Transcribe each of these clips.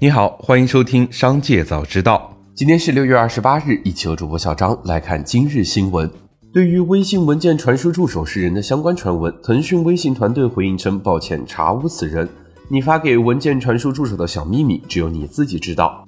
你好，欢迎收听《商界早知道》。今天是六月二十八日，一起和主播小张来看今日新闻。对于微信文件传输助手是人的相关传闻，腾讯微信团队回应称：“抱歉，查无此人。你发给文件传输助手的小秘密，只有你自己知道。”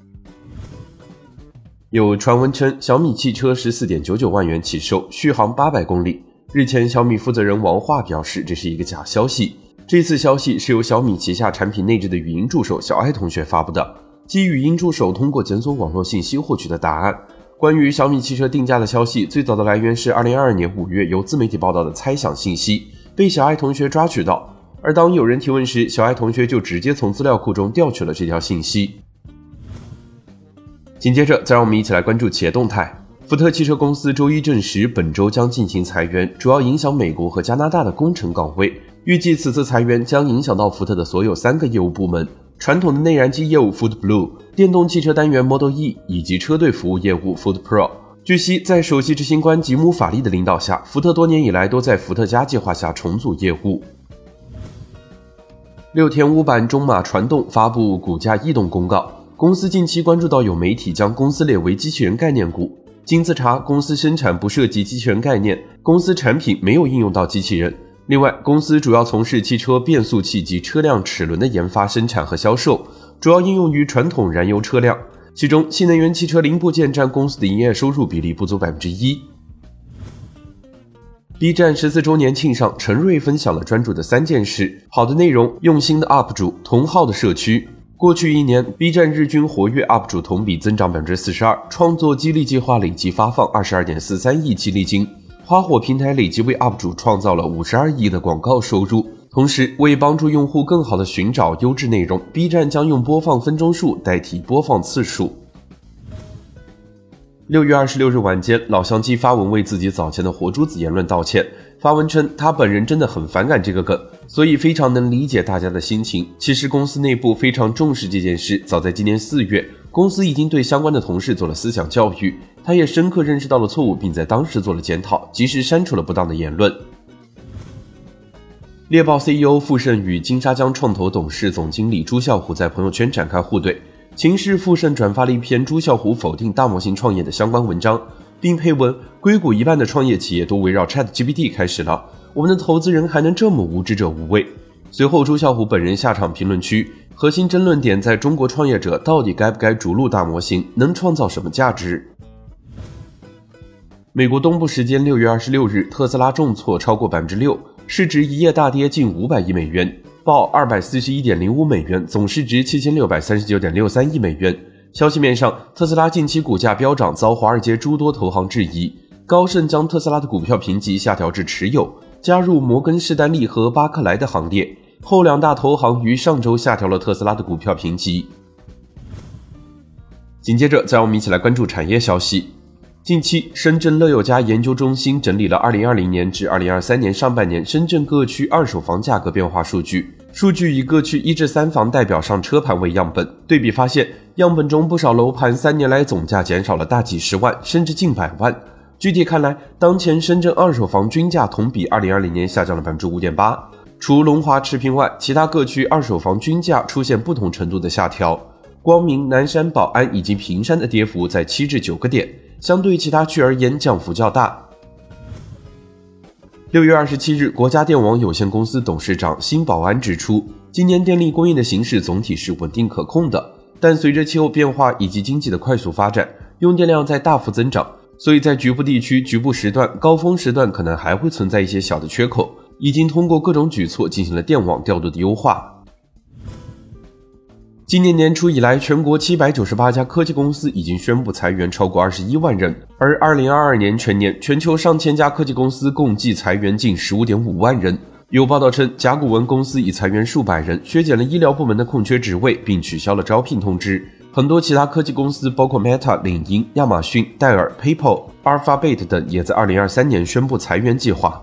有传闻称，小米汽车十四点九九万元起售，续航八百公里。日前，小米负责人王化表示，这是一个假消息。这次消息是由小米旗下产品内置的语音助手小爱同学发布的，基于语音助手通过检索网络信息获取的答案。关于小米汽车定价的消息，最早的来源是二零二二年五月由自媒体报道的猜想信息，被小爱同学抓取到。而当有人提问时，小爱同学就直接从资料库中调取了这条信息。紧接着，再让我们一起来关注企业动态。福特汽车公司周一证实，本周将进行裁员，主要影响美国和加拿大的工程岗位。预计此次裁员将影响到福特的所有三个业务部门：传统的内燃机业务 Food Blue、电动汽车单元 Model E 以及车队服务业务 Food Pro。据悉，在首席执行官吉姆·法利的领导下，福特多年以来都在伏特加计划下重组业务。六天五版中马传动发布股价异动公告，公司近期关注到有媒体将公司列为机器人概念股。经自查，公司生产不涉及机器人概念，公司产品没有应用到机器人。另外，公司主要从事汽车变速器及车辆齿轮的研发、生产和销售，主要应用于传统燃油车辆。其中，新能源汽车零部件占公司的营业收入比例不足百分之一。B 站十四周年庆上，陈瑞分享了专注的三件事：好的内容、用心的 UP 主、同号的社区。过去一年，B 站日均活跃 UP 主同比增长百分之四十二，创作激励计划累计发放二十二点四三亿激励金，花火平台累计为 UP 主创造了五十二亿的广告收入。同时，为帮助用户更好的寻找优质内容，B 站将用播放分钟数代替播放次数。六月二十六日晚间，老乡鸡发文为自己早前的活珠子言论道歉。发文称，他本人真的很反感这个梗，所以非常能理解大家的心情。其实公司内部非常重视这件事，早在今年四月，公司已经对相关的同事做了思想教育。他也深刻认识到了错误，并在当时做了检讨，及时删除了不当的言论。猎豹 CEO 傅盛与金沙江创投董事总经理朱啸虎在朋友圈展开互怼。情势傅盛转发了一篇朱啸虎否定大模型创业的相关文章。并配文：硅谷一半的创业企业都围绕 ChatGPT 开始了，我们的投资人还能这么无知者无畏？随后，朱啸虎本人下场评论区，核心争论点在中国创业者到底该不该逐鹿大模型，能创造什么价值？美国东部时间六月二十六日，特斯拉重挫超过百分之六，市值一夜大跌近五百亿美元，报二百四十一点零五美元，总市值七千六百三十九点六三亿美元。消息面上，特斯拉近期股价飙涨遭华尔街诸多投行质疑。高盛将特斯拉的股票评级下调至持有，加入摩根士丹利和巴克莱的行列。后两大投行于上周下调了特斯拉的股票评级。紧接着，再让我们一起来关注产业消息。近期，深圳乐友家研究中心整理了2020年至2023年上半年深圳各区二手房价格变化数据。数据以各区一至三房代表上车盘为样本，对比发现，样本中不少楼盘三年来总价减少了大几十万，甚至近百万。具体看来，当前深圳二手房均价同比二零二零年下降了百分之五点八。除龙华持平外，其他各区二手房均价出现不同程度的下调。光明、南山、宝安以及平山的跌幅在七至九个点，相对其他区而言降幅较大。六月二十七日，国家电网有限公司董事长辛保安指出，今年电力供应的形势总体是稳定可控的，但随着气候变化以及经济的快速发展，用电量在大幅增长，所以在局部地区、局部时段、高峰时段可能还会存在一些小的缺口，已经通过各种举措进行了电网调度的优化。今年年初以来，全国七百九十八家科技公司已经宣布裁员超过二十一万人，而二零二二年全年，全球上千家科技公司共计裁员近十五点五万人。有报道称，甲骨文公司已裁员数百人，削减了医疗部门的空缺职位，并取消了招聘通知。很多其他科技公司，包括 Meta、领英、亚马逊、戴尔、PayPal、Alphabet 等，也在二零二三年宣布裁员计划。